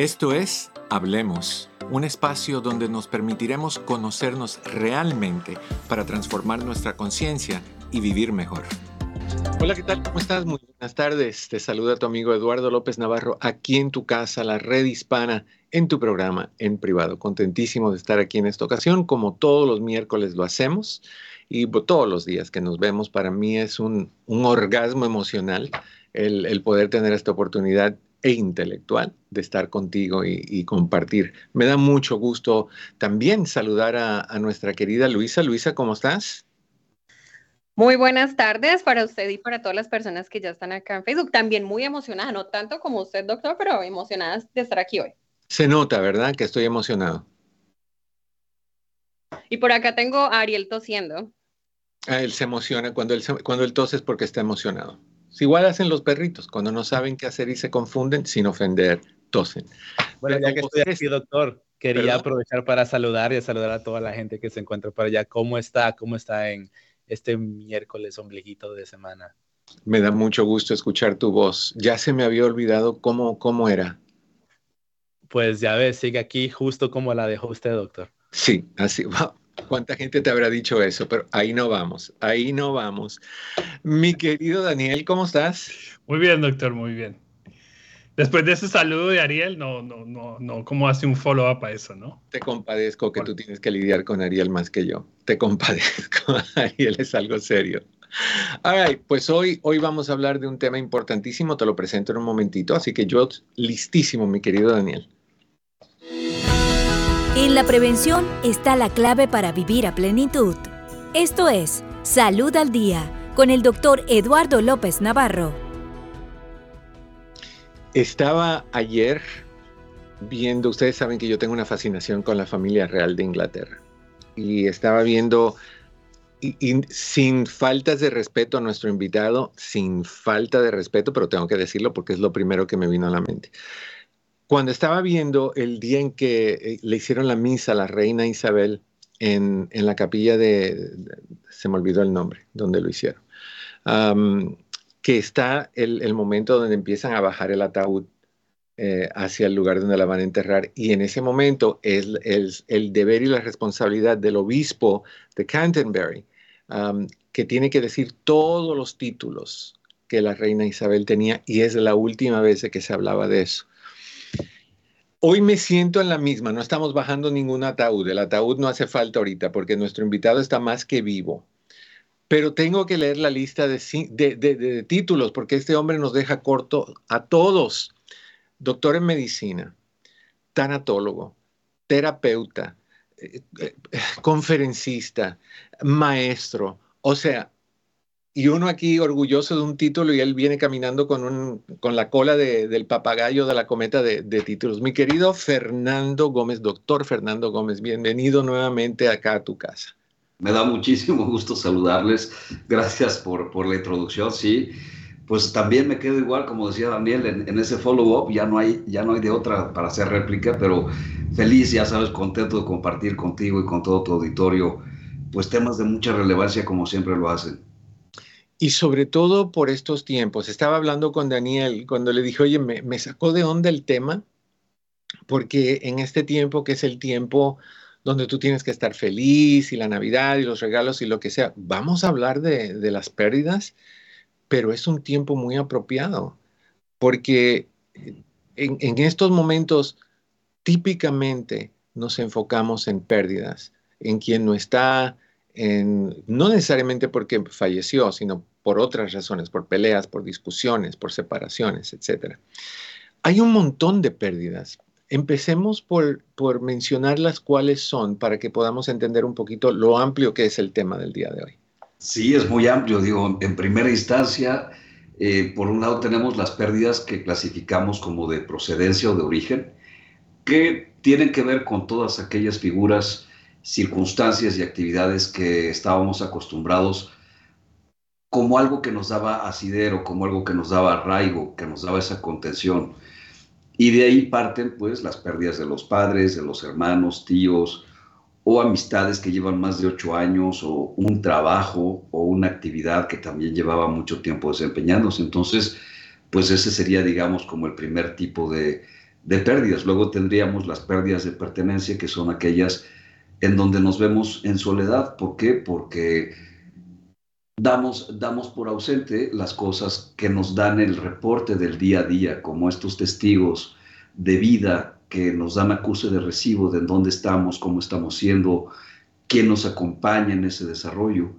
Esto es Hablemos, un espacio donde nos permitiremos conocernos realmente para transformar nuestra conciencia y vivir mejor. Hola, ¿qué tal? ¿Cómo estás? Muy buenas tardes. Te saluda tu amigo Eduardo López Navarro aquí en tu casa, la red hispana, en tu programa en privado. Contentísimo de estar aquí en esta ocasión, como todos los miércoles lo hacemos y todos los días que nos vemos. Para mí es un, orgasmo emocional el poder tener esta oportunidad e intelectual de estar contigo y, compartir. Me da mucho gusto también saludar a, nuestra querida Luisa. Luisa, ¿cómo estás? Muy buenas tardes para usted y para todas las personas que ya están acá en Facebook. También muy emocionada, no tanto como usted, doctor, pero emocionadas de estar aquí hoy. Se nota, ¿verdad? Que estoy emocionado. Y por acá tengo a Ariel tosiendo. Ah, él se emociona cuando él, cuando él tose es porque está emocionado. Igual hacen los perritos, cuando no saben qué hacer y se confunden, sin ofender, tosen. Bueno, ya que estoy aquí, doctor, quería aprovechar para saludar y saludar a toda la gente que se encuentra por allá. ¿Cómo está? ¿Cómo está en este miércoles ombliguito de semana? Me da mucho gusto escuchar tu voz. Ya se me había olvidado cómo, cómo era. Pues ya ves, sigue aquí justo como la dejó usted, doctor. Sí, así. ¿Cuánta gente te habrá dicho eso? Pero ahí no vamos, ahí no vamos. Mi querido Daniel, ¿cómo estás? Muy bien, doctor, muy bien. Después de ese saludo de Ariel, no, no, no, no, ¿cómo hace un follow-up a eso, no? Te compadezco que tú tienes que lidiar con Ariel más que yo. Te compadezco. Ariel es algo serio. All right, pues hoy, hoy vamos a hablar de un tema importantísimo, te lo presento en un momentito, así que yo listísimo, mi querido Daniel. En la prevención está la clave para vivir a plenitud. Esto es Salud al Día con el doctor Eduardo López Navarro. Estaba ayer viendo, ustedes saben que yo tengo una fascinación con la familia real de Inglaterra, y estaba viendo, sin faltas de respeto a nuestro invitado, sin falta de respeto, pero tengo que decirlo porque es lo primero que me vino a la mente cuando estaba viendo el día en que eh, le hicieron la misa a la reina Isabel en, la capilla de, se me olvidó el nombre, donde lo hicieron, que está el, momento donde empiezan a bajar el ataúd eh, hacia el lugar donde la van a enterrar. Y en ese momento es, el deber y la responsabilidad del obispo de Canterbury, que tiene que decir todos los títulos que la reina Isabel tenía, y es la última vez que se hablaba de eso. Hoy me siento en la misma, no estamos bajando ningún ataúd, el ataúd no hace falta ahorita porque nuestro invitado está más que vivo. Pero tengo que leer la lista de, títulos porque este hombre nos deja corto a todos. Doctor en medicina, tanatólogo, terapeuta, eh, eh, conferencista, maestro. O sea, y uno aquí orgulloso de un título y él viene caminando con, un, con la cola del papagayo de la cometa de, títulos. Mi querido Fernando Gómez, doctor Fernando Gómez, bienvenido nuevamente acá a tu casa. Me da muchísimo gusto saludarles. Gracias por, por la introducción. Sí, pues también me quedo igual, como decía Daniel, en, en ese follow-up. Ya, no hay, ya no hay de otra para hacer réplica, pero feliz, ya sabes, contento de compartir contigo y con todo tu auditorio, pues temas de mucha relevancia como siempre lo hacen. Y sobre todo por estos tiempos. Estaba hablando con Daniel cuando le dije, oye, me, sacó de onda el tema, porque en este tiempo que es el tiempo donde tú tienes que estar feliz y la Navidad y los regalos y lo que sea, vamos a hablar de, las pérdidas, pero es un tiempo muy apropiado, porque en, en estos momentos típicamente nos enfocamos en pérdidas, en quien no está, en, no necesariamente porque falleció, sino por otras razones, por peleas, por discusiones, por separaciones, etc. Hay un montón de pérdidas. Empecemos por, por mencionar las cuáles son para que podamos entender un poquito lo amplio que es el tema del día de hoy. Sí, es muy amplio. Digo, en primera instancia, eh, por un lado tenemos las pérdidas que clasificamos como de procedencia o de origen, que tienen que ver con todas aquellas figuras, circunstancias y actividades que estábamos acostumbrados como algo que nos daba asidero, como algo que nos daba arraigo, que nos daba esa contención. Y de ahí parten pues las pérdidas de los padres, de los hermanos, tíos, o amistades que llevan más de ocho años, o un trabajo, o una actividad que también llevaba mucho tiempo desempeñándose. Entonces, pues ese sería, digamos, como el primer tipo de, de pérdidas. Luego tendríamos las pérdidas de pertenencia, que son aquellas en donde nos vemos en soledad. ¿Por qué? Porque damos, damos por ausente las cosas que nos dan el reporte del día a día, como estos testigos de vida que nos dan acuse de recibo de dónde estamos, cómo estamos siendo, quién nos acompaña en ese desarrollo.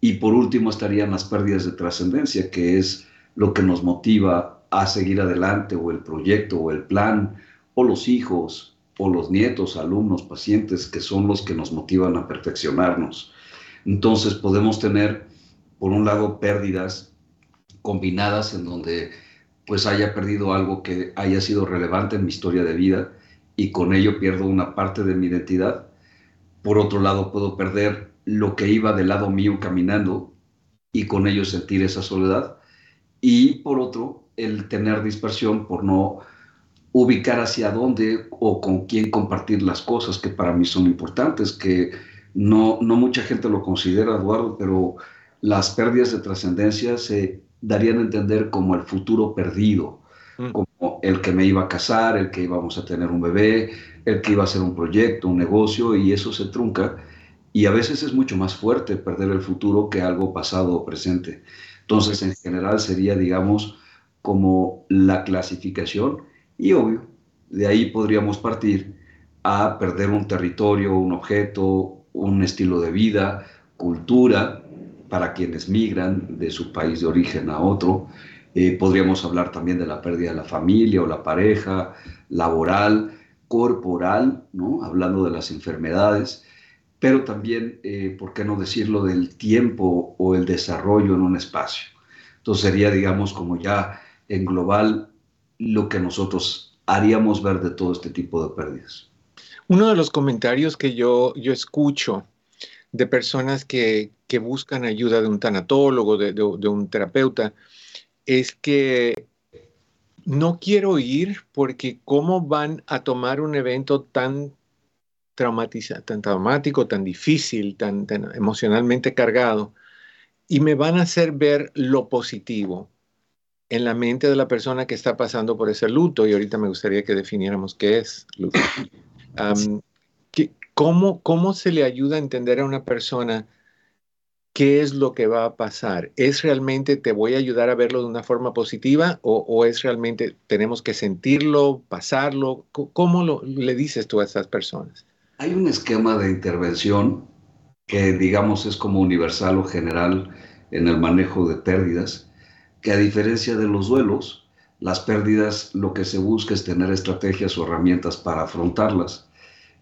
Y por último estarían las pérdidas de trascendencia, que es lo que nos motiva a seguir adelante, o el proyecto, o el plan, o los hijos, o los nietos, alumnos, pacientes, que son los que nos motivan a perfeccionarnos. Entonces podemos tener, por un lado, pérdidas combinadas en donde pues haya perdido algo que haya sido relevante en mi historia de vida y con ello pierdo una parte de mi identidad. Por otro lado, puedo perder lo que iba del lado mío caminando y con ello sentir esa soledad. Y por otro, el tener dispersión por no ubicar hacia dónde o con quién compartir las cosas que para mí son importantes, que no, no mucha gente lo considera, Eduardo, pero las pérdidas de trascendencia se darían a entender como el futuro perdido, mm. como el que me iba a casar, el que íbamos a tener un bebé, el que iba a hacer un proyecto, un negocio, y eso se trunca. Y a veces es mucho más fuerte perder el futuro que algo pasado o presente. Entonces, en general sería, digamos, como la clasificación y obvio, de ahí podríamos partir a perder un territorio, un objeto, un estilo de vida, cultura, para quienes migran de su país de origen a otro. Eh, podríamos hablar también de la pérdida de la familia o la pareja, laboral, corporal, ¿no? hablando de las enfermedades, pero también, eh, ¿por qué no decirlo, del tiempo o el desarrollo en un espacio? Entonces sería, digamos, como ya en global lo que nosotros haríamos ver de todo este tipo de pérdidas. Uno de los comentarios que yo, yo escucho de personas que, que buscan ayuda de un tanatólogo, de, de, un terapeuta, es que no quiero ir porque cómo van a tomar un evento tan tan traumático, tan difícil, tan, tan, emocionalmente cargado, y me van a hacer ver lo positivo en la mente de la persona que está pasando por ese luto. Y ahorita me gustaría que definiéramos qué es luto. ¿cómo, ¿Cómo se le ayuda a entender a una persona qué es lo que va a pasar? ¿Es realmente te voy a ayudar a verlo de una forma positiva o, es realmente tenemos que sentirlo, pasarlo? ¿Cómo le dices tú a estas personas? Hay un esquema de intervención que digamos es como universal o general en el manejo de pérdidas, que a diferencia de los duelos, las pérdidas lo que se busca es tener estrategias o herramientas para afrontarlas,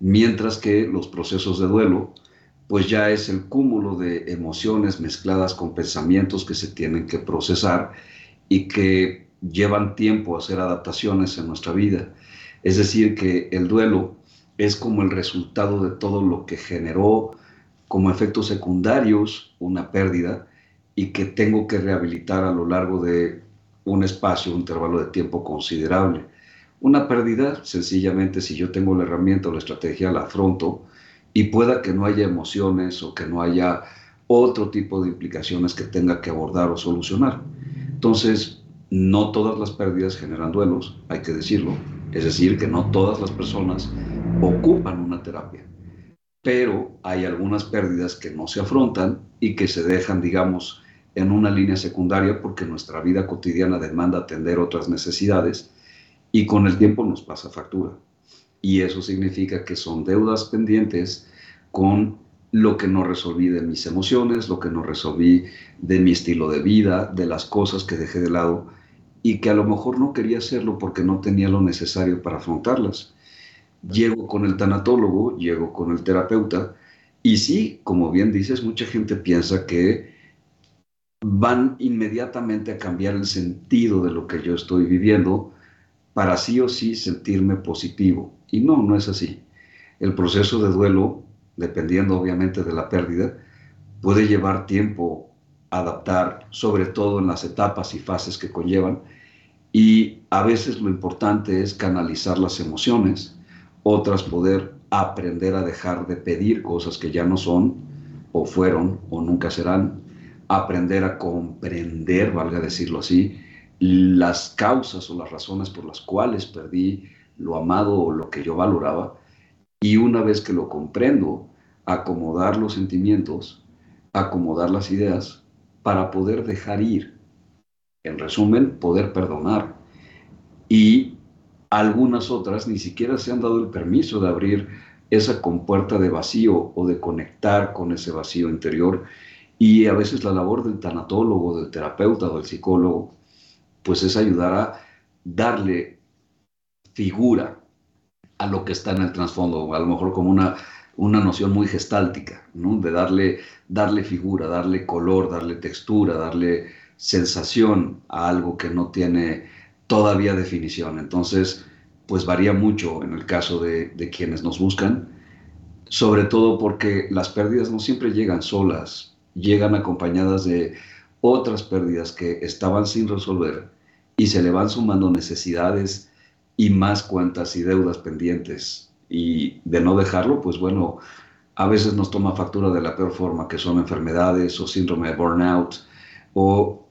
mientras que los procesos de duelo, pues ya es el cúmulo de emociones mezcladas con pensamientos que se tienen que procesar y que llevan tiempo a hacer adaptaciones en nuestra vida. Es decir, que el duelo es como el resultado de todo lo que generó como efectos secundarios una pérdida y que tengo que rehabilitar a lo largo de un espacio, un intervalo de tiempo considerable. Una pérdida, sencillamente, si yo tengo la herramienta o la estrategia, la afronto y pueda que no haya emociones o que no haya otro tipo de implicaciones que tenga que abordar o solucionar. Entonces, no todas las pérdidas generan duelos, hay que decirlo. Es decir, que no todas las personas ocupan una terapia, pero hay algunas pérdidas que no se afrontan y que se dejan, digamos, en una línea secundaria porque nuestra vida cotidiana demanda atender otras necesidades y con el tiempo nos pasa factura. Y eso significa que son deudas pendientes con lo que no resolví de mis emociones, lo que no resolví de mi estilo de vida, de las cosas que dejé de lado y que a lo mejor no quería hacerlo porque no tenía lo necesario para afrontarlas. Llego con el tanatólogo, llego con el terapeuta y sí, como bien dices, mucha gente piensa que van inmediatamente a cambiar el sentido de lo que yo estoy viviendo para sí o sí sentirme positivo. Y no, no es así. El proceso de duelo, dependiendo obviamente de la pérdida, puede llevar tiempo adaptar, sobre todo en las etapas y fases que conllevan. Y a veces lo importante es canalizar las emociones, otras poder aprender a dejar de pedir cosas que ya no son, o fueron, o nunca serán, aprender a comprender, valga decirlo así, las causas o las razones por las cuales perdí lo amado o lo que yo valoraba, y una vez que lo comprendo, acomodar los sentimientos, acomodar las ideas para poder dejar ir. En resumen, poder perdonar. Y algunas otras ni siquiera se han dado el permiso de abrir esa compuerta de vacío o de conectar con ese vacío interior. Y a veces la labor del tanatólogo, del terapeuta o del psicólogo, pues es ayudar a darle figura a lo que está en el trasfondo, a lo mejor como una, una noción muy gestáltica, ¿no? de darle, darle figura, darle color, darle textura, darle sensación a algo que no tiene todavía definición. Entonces, pues varía mucho en el caso de, de quienes nos buscan, sobre todo porque las pérdidas no siempre llegan solas, llegan acompañadas de otras pérdidas que estaban sin resolver y se le van sumando necesidades y más cuentas y deudas pendientes. Y de no dejarlo, pues bueno, a veces nos toma factura de la peor forma, que son enfermedades o síndrome de burnout o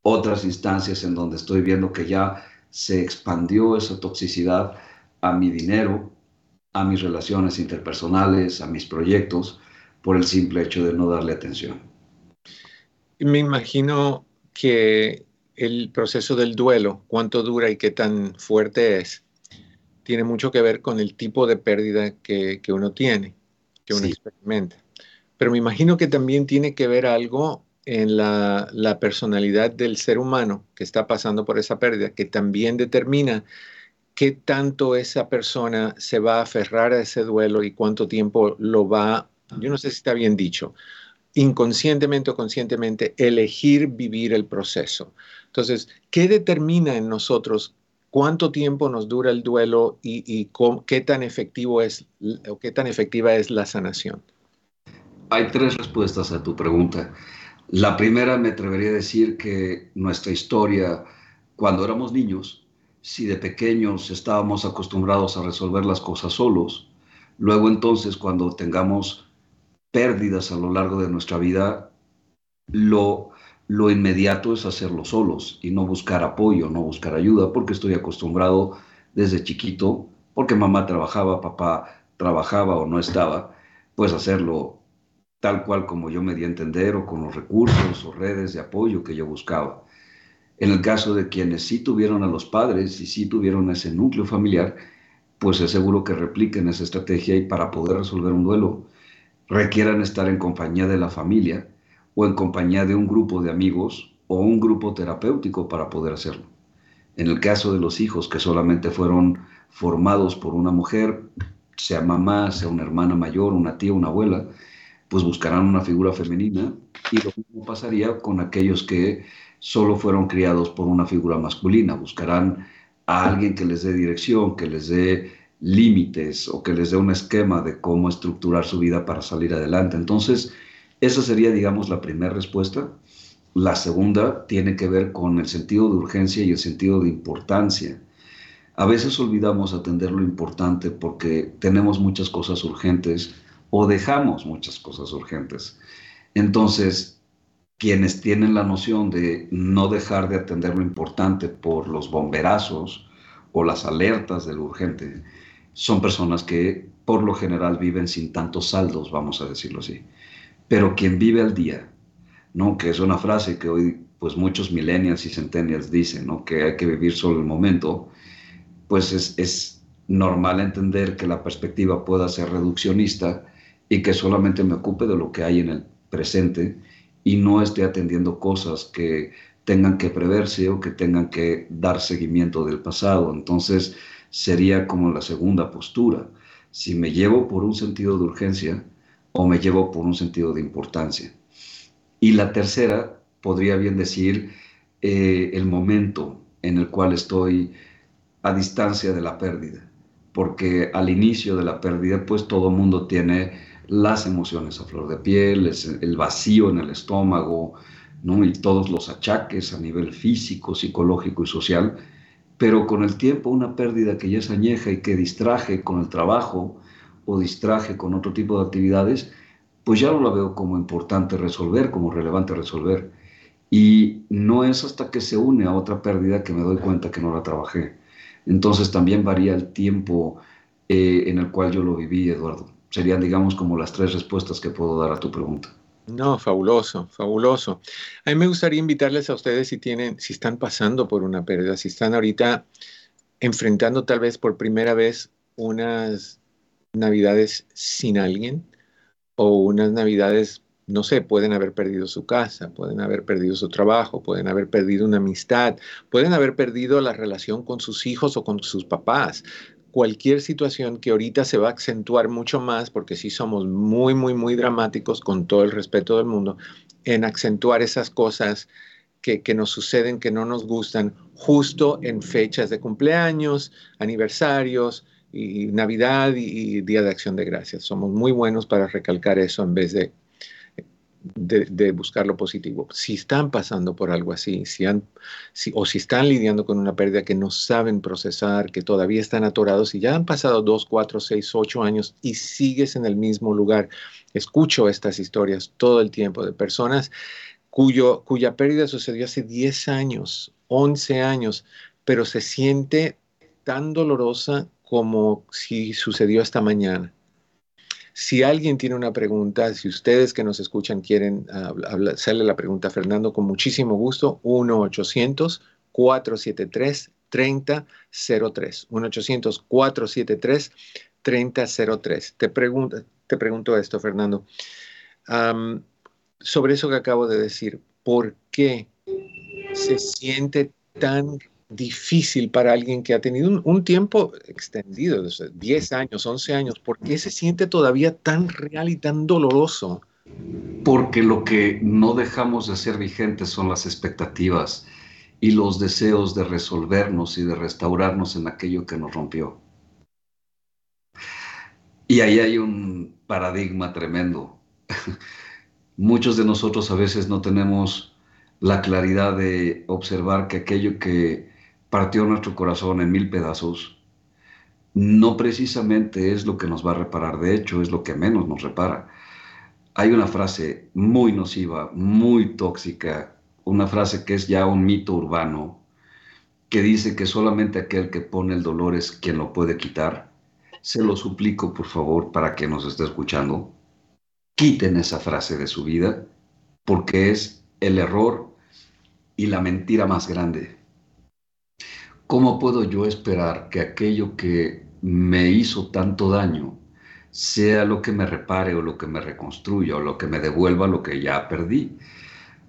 otras instancias en donde estoy viendo que ya se expandió esa toxicidad a mi dinero, a mis relaciones interpersonales, a mis proyectos, por el simple hecho de no darle atención. Me imagino que el proceso del duelo, cuánto dura y qué tan fuerte es, tiene mucho que ver con el tipo de pérdida que, uno tiene, que uno experimenta. Pero me imagino que también tiene que ver algo en la, la, personalidad del ser humano que está pasando por esa pérdida, que también determina qué tanto esa persona se va a aferrar a ese duelo y cuánto tiempo lo va, yo no sé si está bien dicho, inconscientemente o conscientemente, elegir vivir el proceso. Entonces, ¿qué determina en nosotros cuánto tiempo nos dura el duelo y, qué tan efectivo es o qué tan efectiva es la sanación? Hay tres respuestas a tu pregunta. La primera me atrevería a decir que nuestra historia, cuando éramos niños, si de pequeños estábamos acostumbrados a resolver las cosas solos, luego entonces cuando tengamos pérdidas a lo largo de nuestra vida, lo, lo inmediato es hacerlo solos y no buscar apoyo, no buscar ayuda, porque estoy acostumbrado desde chiquito, porque mamá trabajaba, papá trabajaba o no estaba, pues hacerlo tal cual como yo me di a entender o con los recursos o redes de apoyo que yo buscaba. En el caso de quienes sí tuvieron a los padres y sí tuvieron ese núcleo familiar, pues es seguro que repliquen esa estrategia y para poder resolver un duelo requieran estar en compañía de la familia o en compañía de un grupo de amigos o un grupo terapéutico para poder hacerlo. En el caso de los hijos que solamente fueron formados por una mujer, sea mamá, sea una hermana mayor, una tía, una abuela, pues buscarán una figura femenina y lo mismo pasaría con aquellos que solo fueron criados por una figura masculina, buscarán a alguien que les dé dirección, que les dé límites o que les dé un esquema de cómo estructurar su vida para salir adelante. Entonces, esa sería, digamos, la primera respuesta. La segunda tiene que ver con el sentido de urgencia y el sentido de importancia. A veces olvidamos atender lo importante porque tenemos muchas cosas urgentes o dejamos muchas cosas urgentes. Entonces, quienes tienen la noción de no dejar de atender lo importante por los bomberazos o las alertas del urgente, son personas que por lo general viven sin tantos saldos, vamos a decirlo así. Pero quien vive al día, ¿no? que es una frase que hoy pues muchos millennials y centennials dicen, ¿no? que hay que vivir solo el momento, pues es, es normal entender que la perspectiva pueda ser reduccionista y que solamente me ocupe de lo que hay en el presente y no esté atendiendo cosas que tengan que preverse o que tengan que dar seguimiento del pasado. Entonces sería como la segunda postura. Si me llevo por un sentido de urgencia o me llevo por un sentido de importancia. Y la tercera, podría bien decir, eh, el momento en el cual estoy a distancia de la pérdida. Porque al inicio de la pérdida, pues todo mundo tiene las emociones a flor de piel, el vacío en el estómago, ¿no? y todos los achaques a nivel físico, psicológico y social, pero con el tiempo una pérdida que ya es añeja y que distraje con el trabajo o distraje con otro tipo de actividades, pues ya no la veo como importante resolver, como relevante resolver. Y no es hasta que se une a otra pérdida que me doy cuenta que no la trabajé. Entonces también varía el tiempo eh, en el cual yo lo viví, Eduardo. Serían, digamos, como las tres respuestas que puedo dar a tu pregunta. No, fabuloso, fabuloso. A mí me gustaría invitarles a ustedes si tienen, si están pasando por una pérdida, si están ahorita enfrentando tal vez por primera vez unas navidades sin alguien o unas navidades, no sé, pueden haber perdido su casa, pueden haber perdido su trabajo, pueden haber perdido una amistad, pueden haber perdido la relación con sus hijos o con sus papás, cualquier situación que ahorita se va a acentuar mucho más, porque sí somos muy, muy, muy dramáticos con todo el respeto del mundo, en acentuar esas cosas que, nos suceden, que no nos gustan, justo en fechas de cumpleaños, aniversarios, y Navidad y, Día de Acción de Gracias. Somos muy buenos para recalcar eso en vez de de, buscar lo positivo. Si están pasando por algo así, si han, o si están lidiando con una pérdida que no saben procesar, que todavía están atorados y ya han pasado dos, cuatro, seis, ocho años y sigues en el mismo lugar. Escucho estas historias todo el tiempo de personas cuyo, cuya pérdida sucedió hace 10 años, 11 años, pero se siente tan dolorosa como si sucedió esta mañana. Si alguien tiene una pregunta, si ustedes que nos escuchan quieren hacerle la pregunta a Fernando, con muchísimo gusto, 1-800-473-3003. 1-800-473-3003. Te, te pregunto esto, Fernando. sobre eso que acabo de decir, ¿por qué se siente tan difícil para alguien que ha tenido un, tiempo extendido, 10 años, 11 años? ¿Por qué se siente todavía tan real y tan doloroso? Porque lo que no dejamos de ser vigentes son las expectativas y los deseos de resolvernos y de restaurarnos en aquello que nos rompió. Y ahí hay un paradigma tremendo. Muchos de nosotros a veces no tenemos la claridad de observar que aquello que partió nuestro corazón en mil pedazos, no precisamente es lo que nos va a reparar, de hecho es lo que menos nos repara. Hay una frase muy nociva, muy tóxica, una frase que es ya un mito urbano, que dice que solamente aquel que pone el dolor es quien lo puede quitar. Se lo suplico, por favor, para que nos esté escuchando, quiten esa frase de su vida, porque es el error y la mentira más grande. ¿Cómo puedo yo esperar que aquello que me hizo tanto daño sea lo que me repare o lo que me reconstruya o lo que me devuelva lo que ya perdí?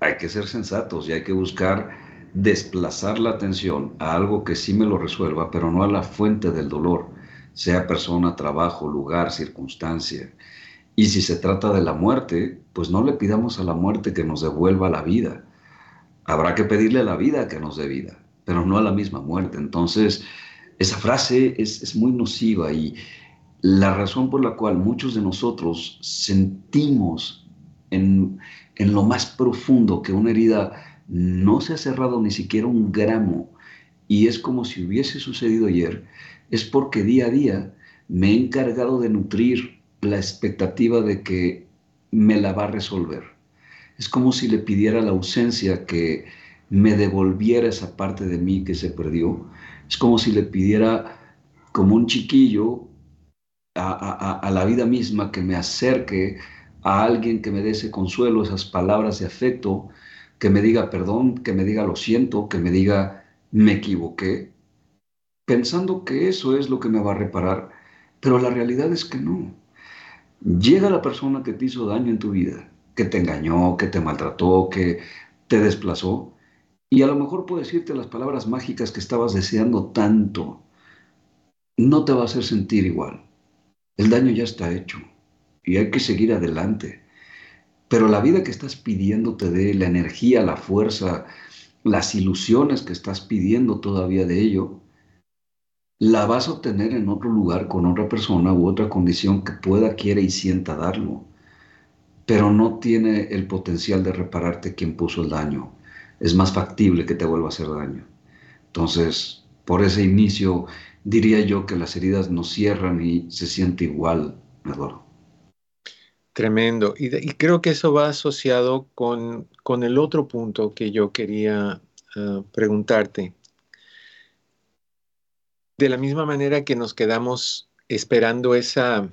Hay que ser sensatos y hay que buscar desplazar la atención a algo que sí me lo resuelva, pero no a la fuente del dolor, sea persona, trabajo, lugar, circunstancia. Y si se trata de la muerte, pues no le pidamos a la muerte que nos devuelva la vida. Habrá que pedirle a la vida que nos dé vida pero no a la misma muerte. Entonces, esa frase es, muy nociva y la razón por la cual muchos de nosotros sentimos en, en lo más profundo que una herida no se ha cerrado ni siquiera un gramo y es como si hubiese sucedido ayer, es porque día a día me he encargado de nutrir la expectativa de que me la va a resolver. Es como si le pidiera la ausencia que me devolviera esa parte de mí que se perdió. Es como si le pidiera, como un chiquillo, a, la vida misma que me acerque a alguien que me dé ese consuelo, esas palabras de afecto, que me diga perdón, que me diga lo siento, que me diga me equivoqué, pensando que eso es lo que me va a reparar, pero la realidad es que no. Llega la persona que te hizo daño en tu vida, que te engañó, que te maltrató, que te desplazó, y a lo mejor puedo decirte las palabras mágicas que estabas deseando tanto. No te va a hacer sentir igual. El daño ya está hecho y hay que seguir adelante. Pero la vida que estás pidiendo te dé la energía, la fuerza, las ilusiones que estás pidiendo todavía de ello, la vas a obtener en otro lugar con otra persona u otra condición que pueda, quiera y sienta darlo. Pero no tiene el potencial de repararte quien puso el daño es más factible que te vuelva a hacer daño. Entonces, por ese inicio, diría yo que las heridas no cierran y se siente igual, Eduardo. Tremendo. Y, creo que eso va asociado con, con, el otro punto que yo quería ah, preguntarte. de la misma manera que nos quedamos esperando esa,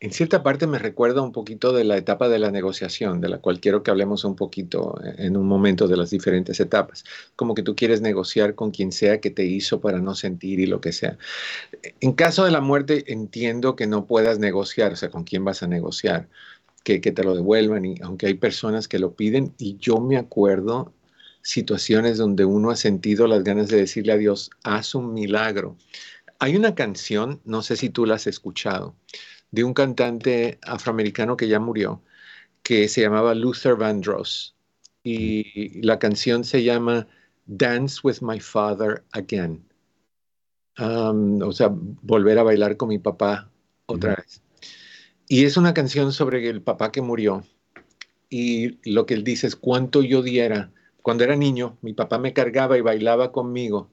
en cierta parte me recuerda un poquito de la etapa de la negociación, de la cual quiero que hablemos un poquito en un momento de las diferentes etapas. Como que tú quieres negociar con quien sea que te hizo para no sentir y lo que sea. En caso de la muerte, entiendo que no puedas negociar, o sea, con quién vas a negociar, que, que te lo devuelvan, y aunque hay personas que lo piden, y yo me acuerdo situaciones donde uno ha sentido las ganas de decirle a Dios, haz un milagro. Hay una canción, no sé si tú la has escuchado, de un cantante afroamericano que ya murió, que se llamaba Luther Vandross. Y la canción se llama Dance with My Father Again. Um, o sea, volver a bailar con mi papá otra vez. Y es una canción sobre el papá que murió. Y lo que él dice es cuánto yo diera. Cuando era niño, mi papá me cargaba y bailaba conmigo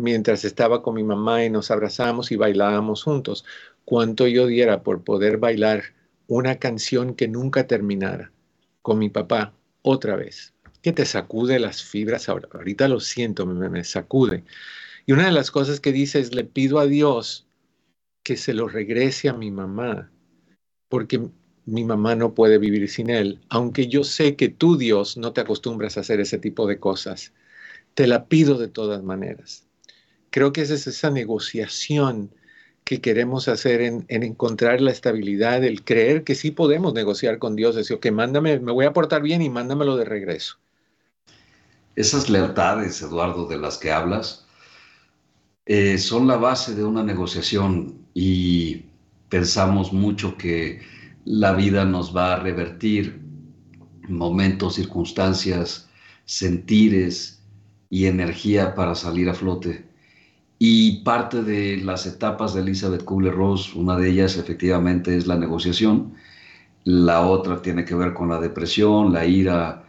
mientras estaba con mi mamá y nos abrazábamos y bailábamos juntos cuánto yo diera por poder bailar una canción que nunca terminara con mi papá otra vez, que te sacude las fibras, ahorita lo siento, me, me sacude. Y una de las cosas que dice es, le pido a Dios que se lo regrese a mi mamá, porque mi mamá no puede vivir sin él, aunque yo sé que tú, Dios, no te acostumbras a hacer ese tipo de cosas. Te la pido de todas maneras. Creo que esa es esa negociación que queremos hacer en, encontrar la estabilidad, el creer que sí podemos negociar con Dios, decir, que mándame, me voy a portar bien y mándamelo de regreso. Esas lealtades, Eduardo, de las que hablas, eh, son la base de una negociación y pensamos mucho que la vida nos va a revertir momentos, circunstancias, sentires y energía para salir a flote. Y parte de las etapas de Elizabeth Kubler-Ross, una de ellas efectivamente es la negociación, la otra tiene que ver con la depresión, la ira,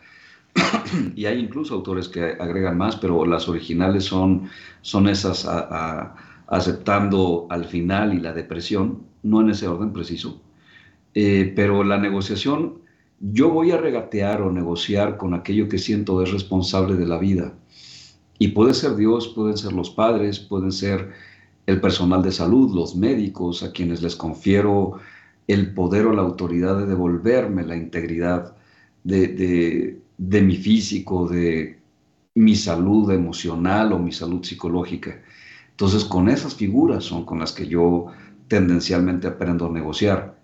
y hay incluso autores que agregan más, pero las originales son, son esas aceptando al final y la depresión, no en ese orden preciso. Eh, pero la negociación, yo voy a regatear o negociar con aquello que siento es responsable de la vida y puede ser Dios, pueden ser los padres, pueden ser el personal de salud, los médicos, a quienes les confiero el poder o la autoridad de devolverme la integridad de, mi físico, de mi salud emocional o mi salud psicológica. Entonces, con esas figuras son con las que yo tendencialmente aprendo a negociar.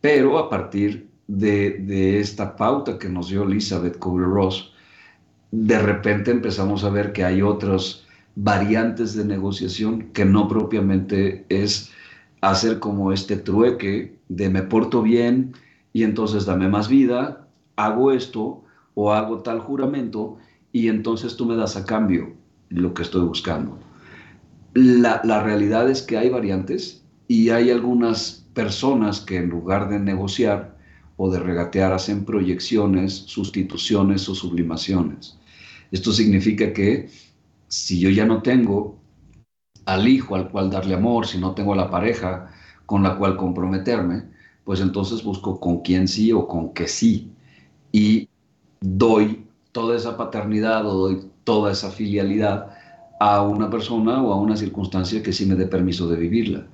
Pero a partir de, de esta pauta que nos dio Elizabeth Kubler-Ross, de repente empezamos a ver que hay otras variantes de negociación que no propiamente es hacer como este trueque de me porto bien y entonces dame más vida, hago esto o hago tal juramento y entonces tú me das a cambio lo que estoy buscando. La, la realidad es que hay variantes y hay algunas personas que en lugar de negociar o de regatear hacen proyecciones, sustituciones o sublimaciones. Esto significa que si yo ya no tengo al hijo al cual darle amor, si no tengo la pareja con la cual comprometerme, pues entonces busco con quién sí o con qué sí. Y doy toda esa paternidad o doy toda esa filialidad a una persona o a una circunstancia que sí me dé permiso de vivirla.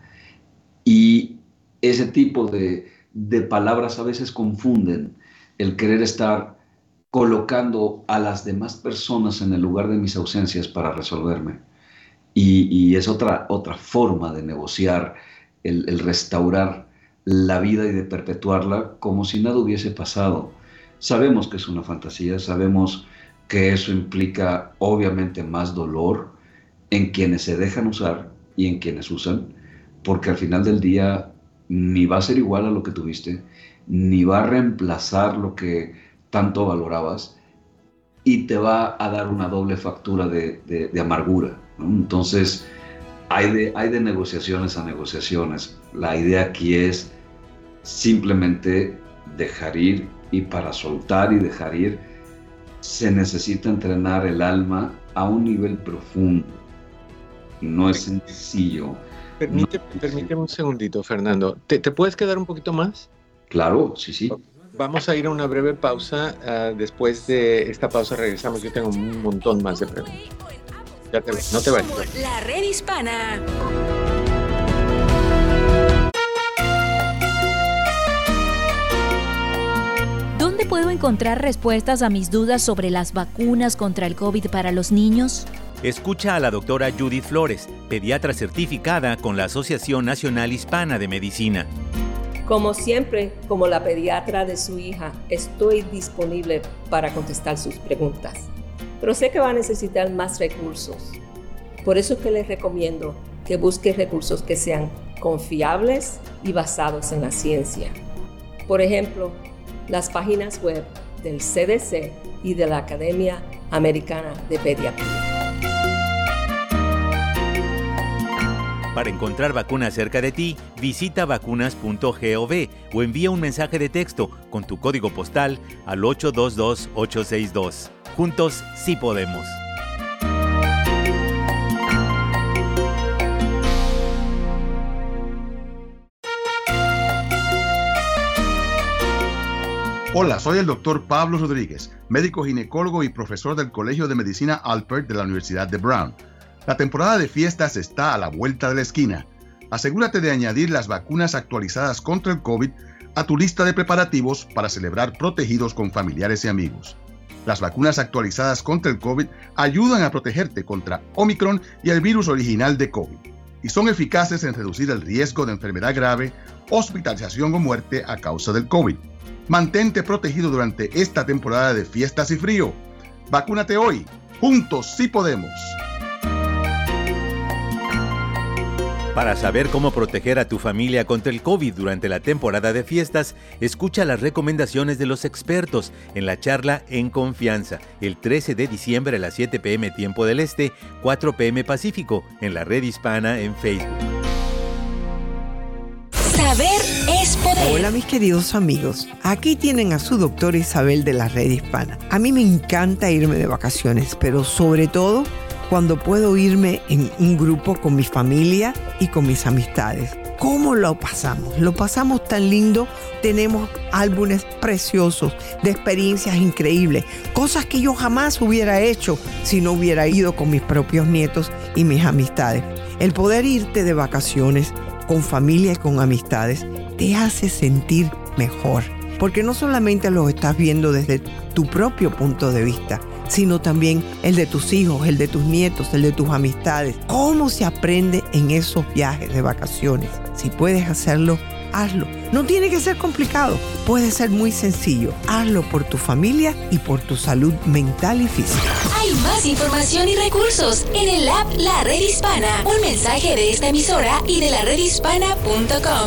Y ese tipo de, de palabras a veces confunden el querer estar colocando a las demás personas en el lugar de mis ausencias para resolverme. Y, es otra, otra forma de negociar, el, restaurar la vida y de perpetuarla como si nada hubiese pasado. Sabemos que es una fantasía, sabemos que eso implica obviamente más dolor en quienes se dejan usar y en quienes usan, porque al final del día ni va a ser igual a lo que tuviste, ni va a reemplazar lo que tanto valorabas y te va a dar una doble factura de, amargura. Entonces, hay de, hay de negociaciones a negociaciones. La idea aquí es simplemente dejar ir y para soltar y dejar ir se necesita entrenar el alma a un nivel profundo. No es sencillo. Permíteme un segundito, Fernando. ¿Te, ¿Te, puedes quedar un poquito más? Claro, sí, sí. Vamos a ir a una breve pausa. Ah, después de esta pausa regresamos. Yo tengo un montón más de preguntas. Ya te, no te vayas. La red hispana. ¿Dónde puedo encontrar respuestas a mis dudas sobre las vacunas contra el COVID para los niños? Escucha a la doctora Judith Flores, pediatra certificada con la Asociación Nacional Hispana de Medicina. Como siempre, como la pediatra de su hija, estoy disponible para contestar sus preguntas. Pero sé que va a necesitar más recursos. Por eso es que les recomiendo que busque recursos que sean confiables y basados en la ciencia. Por ejemplo, las páginas web del CDC y de la Academia Americana de Pediatría. Para encontrar vacunas cerca de ti, visita vacunas.gov o envía un mensaje de texto con tu código postal al 822-862. Juntos sí podemos. Hola, soy el doctor Pablo Rodríguez, médico ginecólogo y profesor del Colegio de Medicina Alpert de la Universidad de Brown. La temporada de fiestas está a la vuelta de la esquina. Asegúrate de añadir las vacunas actualizadas contra el COVID a tu lista de preparativos para celebrar protegidos con familiares y amigos. Las vacunas actualizadas contra el COVID ayudan a protegerte contra Omicron y el virus original de COVID y son eficaces en reducir el riesgo de enfermedad grave, hospitalización o muerte a causa del COVID. Mantente protegido durante esta temporada de fiestas y frío. Vacúnate hoy. Juntos sí podemos. Para saber cómo proteger a tu familia contra el COVID durante la temporada de fiestas, escucha las recomendaciones de los expertos en la charla En Confianza, el 13 de diciembre a las 7 pm tiempo del Este, 4 pm Pacífico, en la red hispana en Facebook. Saber es poder. Hola mis queridos amigos, aquí tienen a su doctora Isabel de la red hispana. A mí me encanta irme de vacaciones, pero sobre todo cuando puedo irme en un grupo con mi familia y con mis amistades. ¿Cómo lo pasamos? Lo pasamos tan lindo. Tenemos álbumes preciosos de experiencias increíbles, cosas que yo jamás hubiera hecho si no hubiera ido con mis propios nietos y mis amistades. El poder irte de vacaciones con familia y con amistades te hace sentir mejor, porque no solamente lo estás viendo desde tu propio punto de vista, sino también el de tus hijos, el de tus nietos, el de tus amistades. ¿Cómo se aprende en esos viajes de vacaciones? Si puedes hacerlo, hazlo. No tiene que ser complicado, puede ser muy sencillo. Hazlo por tu familia y por tu salud mental y física. Hay más información y recursos en el app La Red Hispana. Un mensaje de esta emisora y de la redhispana.com.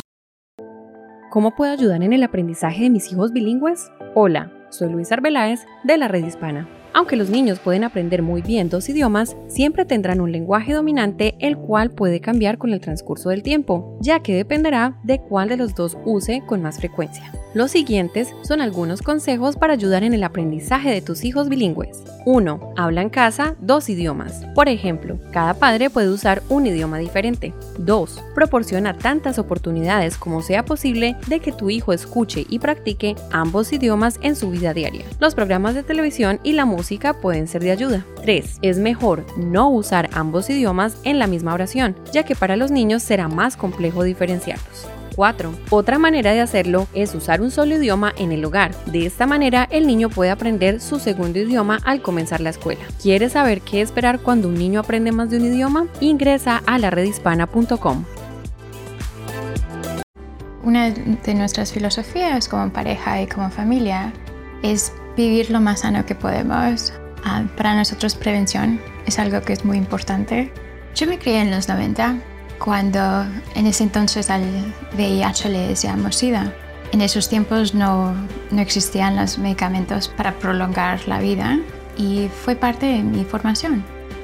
¿Cómo puedo ayudar en el aprendizaje de mis hijos bilingües? Hola, soy Luis Arbeláez de la Red Hispana. Aunque los niños pueden aprender muy bien dos idiomas, siempre tendrán un lenguaje dominante el cual puede cambiar con el transcurso del tiempo, ya que dependerá de cuál de los dos use con más frecuencia. Los siguientes son algunos consejos para ayudar en el aprendizaje de tus hijos bilingües. 1. Habla en casa dos idiomas. Por ejemplo, cada padre puede usar un idioma diferente. 2. Proporciona tantas oportunidades como sea posible de que tu hijo escuche y practique ambos idiomas en su vida diaria. Los programas de televisión y la música pueden ser de ayuda. 3. Es mejor no usar ambos idiomas en la misma oración, ya que para los niños será más complejo diferenciarlos. 4. Otra manera de hacerlo es usar un solo idioma en el hogar. De esta manera el niño puede aprender su segundo idioma al comenzar la escuela. ¿Quieres saber qué esperar cuando un niño aprende más de un idioma? Ingresa a la redhispana.com. Una de nuestras filosofías como pareja y como familia es vivir lo más sano que podemos. Ah, para nosotros prevención es algo que es muy importante. Yo me crié en los 90 cuando en ese entonces al VIH le decíamos SIDA. En esos tiempos no, no existían los medicamentos para prolongar la vida y fue parte de mi formación.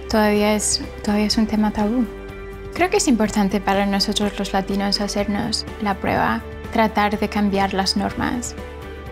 Todavía es, todavía es un tema tabú. Creo que es importante para nosotros los latinos hacernos la prueba, tratar de cambiar las normas,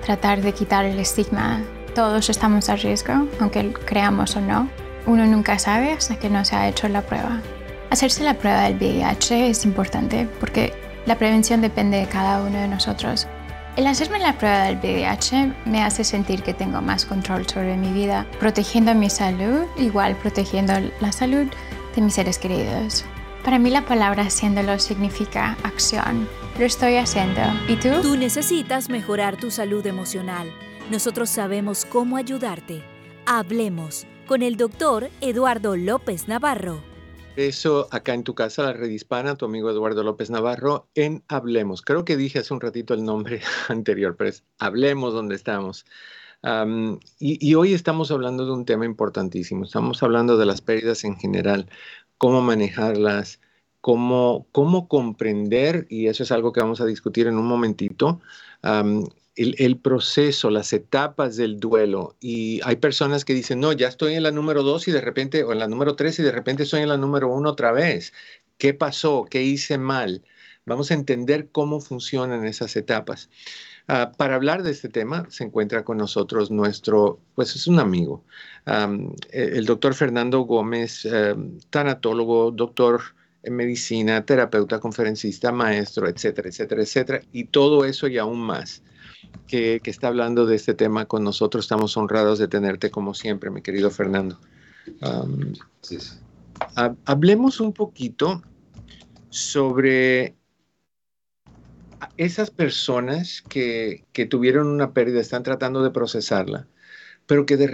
tratar de quitar el estigma. Todos estamos a riesgo, aunque creamos o no. Uno nunca sabe hasta que no se ha hecho la prueba. Hacerse la prueba del VIH es importante porque la prevención depende de cada uno de nosotros. El hacerme la prueba del VIH me hace sentir que tengo más control sobre mi vida, protegiendo mi salud, igual protegiendo la salud de mis seres queridos. Para mí la palabra haciéndolo significa acción. Lo estoy haciendo. ¿Y tú? Tú necesitas mejorar tu salud emocional. Nosotros sabemos cómo ayudarte. Hablemos con el doctor Eduardo López Navarro. Eso acá en tu casa, la red hispana, tu amigo Eduardo López Navarro, en Hablemos. Creo que dije hace un ratito el nombre anterior, pero es Hablemos donde estamos. y, y, hoy estamos hablando de un tema importantísimo. Estamos hablando de las pérdidas en general cómo manejarlas, cómo, cómo comprender, y eso es algo que vamos a discutir en un momentito, el, proceso, las etapas del duelo. Y hay personas que dicen, no, ya estoy en la número dos y de repente, o en la número tres y de repente estoy en la número uno otra vez. ¿Qué pasó? ¿Qué hice mal? Vamos a entender cómo funcionan esas etapas. Ah, para hablar de este tema se encuentra con nosotros nuestro, pues es un amigo, e, el doctor Fernando Gómez, em, tanatólogo, doctor en medicina, terapeuta, conferencista, maestro, etcétera, etcétera, etcétera, y todo eso y aún más. Que, está hablando de este tema con nosotros. Estamos honrados de tenerte como siempre, mi querido Fernando. hablemos un poquito sobre esas personas que, tuvieron una pérdida, están tratando de procesarla, pero que de,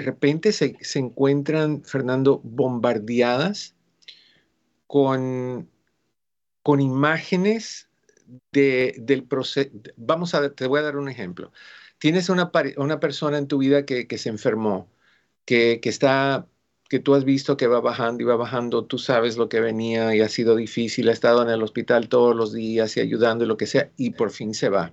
repente se, encuentran, Fernando, bombardeadas con, con imágenes del proceso. Vamos a te voy a dar un ejemplo. Tienes una, una persona en tu vida que, se enfermó, que, que está que tú has visto que va bajando y va bajando, tú sabes lo que venía y ha sido difícil, ha estado en el hospital todos los días y ayudando y lo que sea, y por fin se va.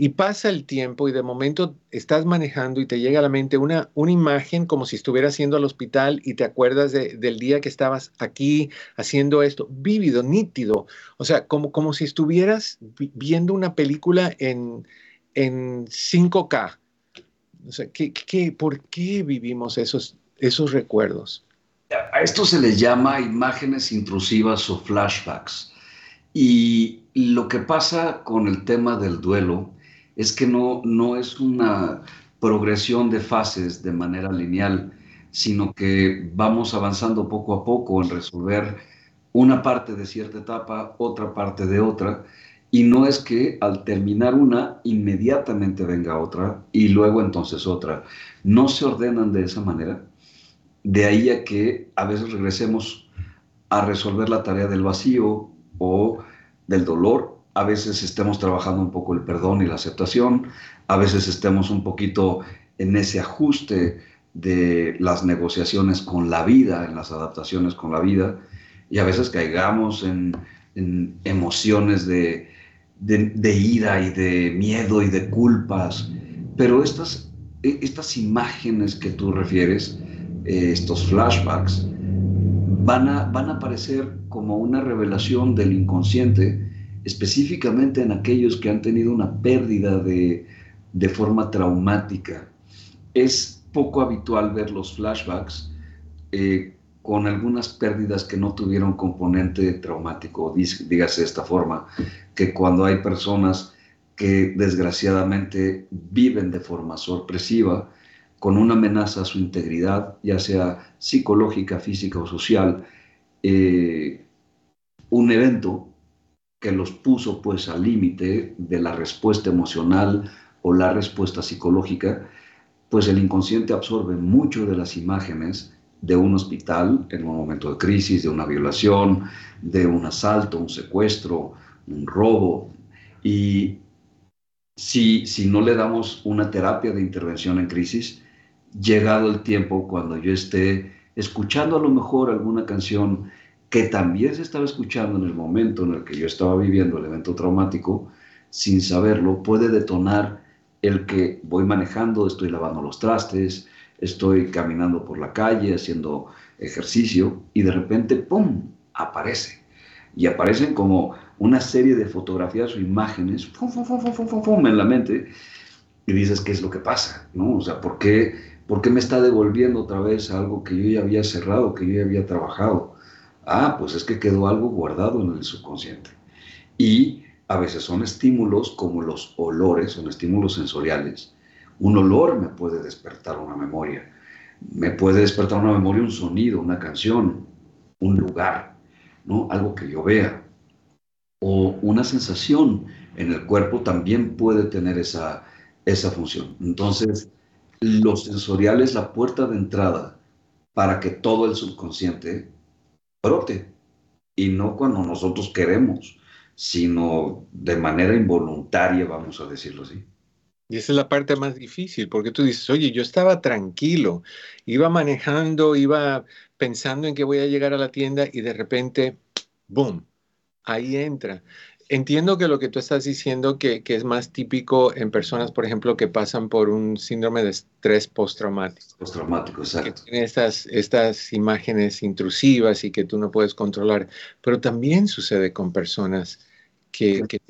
Y pasa el tiempo y de momento estás manejando y te llega a la mente una, una imagen como si estuvieras yendo al hospital y te acuerdas del día que estabas aquí haciendo esto, vívido, nítido, o sea, como, como si estuvieras viendo una película en, en 5K. O sea, ¿qué, qué, por qué vivimos esos, esos recuerdos? A esto se les llama imágenes intrusivas o flashbacks. Y lo que pasa con el tema del duelo es que no, no es una progresión de fases de manera lineal, sino que vamos avanzando poco a poco en resolver una parte de cierta etapa, otra parte de otra, y no es que al terminar una, inmediatamente venga otra y luego entonces otra. No se ordenan de esa manera, de ahí a que a veces regresemos a resolver la tarea del vacío o del dolor. A veces estemos trabajando un poco el perdón y la aceptación. A veces estemos un poquito en ese ajuste de las negociaciones con la vida, en las adaptaciones con la vida. Y a veces caigamos en, emociones de, ira y de miedo y de culpas. Pero estas, estas imágenes que tú refieres, eh, estos flashbacks, van a, van a aparecer como una revelación del inconsciente, específicamente en aquellos que han tenido una pérdida de, de forma traumática. Es poco habitual ver los flashbacks eh, con algunas pérdidas que no tuvieron componente traumático, dígase de esta forma, que cuando hay personas que desgraciadamente viven de forma sorpresiva, con una amenaza a su integridad, ya sea psicológica, física o social, eh, un evento que los puso pues al límite de la respuesta emocional o la respuesta psicológica, pues el inconsciente absorbe mucho de las imágenes de un hospital en un momento de crisis, de una violación, de un asalto, un secuestro, un robo. Y si, si no le damos una terapia de intervención en crisis, llegado el tiempo cuando yo esté escuchando a lo mejor alguna canción que también se estaba escuchando en el momento en el que yo estaba viviendo el evento traumático, sin saberlo, puede detonar el que voy manejando, estoy lavando los trastes, estoy caminando por la calle, haciendo ejercicio, y de repente, ¡pum!, aparece. Y aparecen como una serie de fotografías o imágenes, ¡fum, fum, fum, fum, en la mente, y dices, ¿qué es lo que pasa? ¿No? O sea, ¿por qué ¿Por qué me está devolviendo otra vez algo que yo ya había cerrado, que yo ya había trabajado? Ah, pues es que quedó algo guardado en el subconsciente. Y a veces son estímulos como los olores, son estímulos sensoriales. Un olor me puede despertar una memoria. Me puede despertar una memoria un sonido, una canción, un lugar, ¿no? Algo que yo vea. O una sensación en el cuerpo también puede tener esa, esa función. Entonces, lo sensorial es la puerta de entrada para que todo el subconsciente Y no cuando nosotros queremos, sino de manera involuntaria, vamos a decirlo así. Y esa es la parte más difícil, porque tú dices, oye, yo estaba tranquilo, iba manejando, iba pensando en que voy a llegar a la tienda y de repente, ¡boom! Ahí entra. Entiendo que lo que tú estás diciendo que, que, es más típico en personas, por ejemplo, que pasan por un síndrome de estrés postraumático. Postraumático, exacto. Que tienen estas, estas imágenes intrusivas y que tú no puedes controlar. Pero también sucede con personas que... que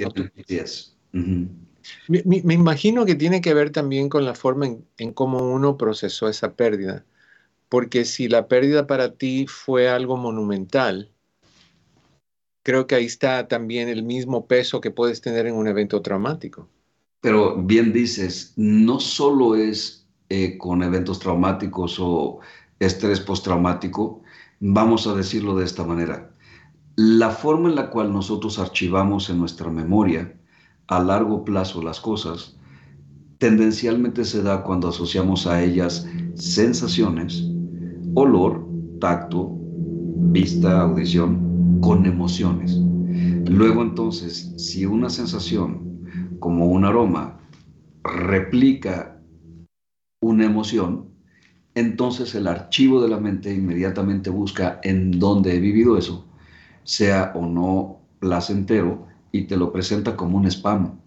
me, me, imagino que tiene que ver también con la forma en, en cómo uno procesó esa pérdida. Porque si la pérdida para ti fue algo monumental, creo que ahí está también el mismo peso que puedes tener en un evento traumático. Pero bien dices, no solo es eh, con eventos traumáticos o estrés postraumático, vamos a decirlo de esta manera. La forma en la cual nosotros archivamos en nuestra memoria a largo plazo las cosas, tendencialmente se da cuando asociamos a ellas sensaciones, olor, tacto, vista, audición, con emociones. Luego entonces, si una sensación como un aroma replica una emoción, entonces el archivo de la mente inmediatamente busca en dónde he vivido eso, sea o no placentero, y te lo presenta como un spam.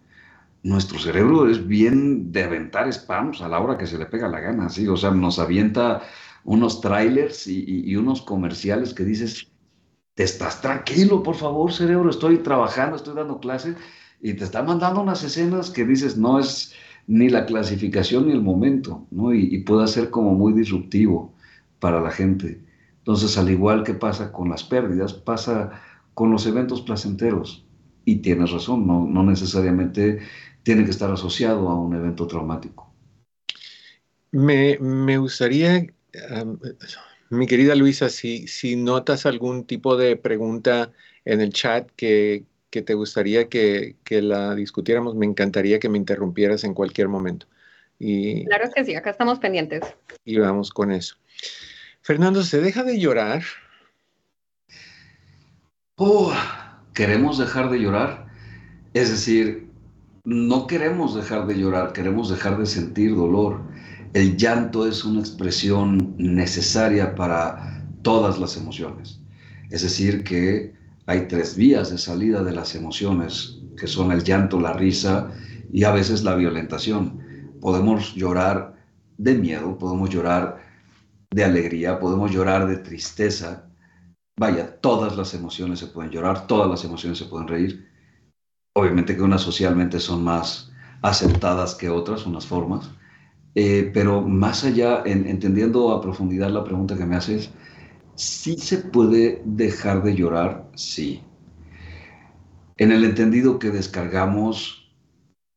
Nuestro cerebro es bien de aventar spams a la hora que se le pega la gana, ¿sí? O sea, nos avienta unos trailers y, unos comerciales que dices, estás tranquilo, por favor, cerebro, estoy trabajando, estoy dando clases y te está mandando unas escenas que dices, no es ni la clasificación ni el momento, ¿no? Y, puede ser como muy disruptivo para la gente. Entonces, al igual que pasa con las pérdidas, pasa con los eventos placenteros. Y tienes razón, no, no necesariamente tiene que estar asociado a un evento traumático. Me, me gustaría mi querida Luisa, si, si notas algún tipo de pregunta en el chat que, te gustaría que, la discutiéramos, me encantaría que me interrumpieras en cualquier momento. Y, claro que sí, acá estamos pendientes. Y vamos con eso. Fernando, ¿se deja de llorar? Oh, ¿Queremos dejar de llorar? Es decir, no queremos dejar de llorar, queremos dejar de sentir dolor. El llanto es una expresión necesaria para todas las emociones. Es decir, que hay tres vías de salida de las emociones, que son el llanto, la risa y a veces la violentación. Podemos llorar de miedo, podemos llorar de alegría, podemos llorar de tristeza. Vaya, todas las emociones se pueden llorar, todas las emociones se pueden reír. Obviamente que unas socialmente son más aceptadas que otras, unas formas, eh, pero más allá, entendiendo a profundidad la pregunta que me haces, ¿sí se puede dejar de llorar? Sí. En el entendido que descargamos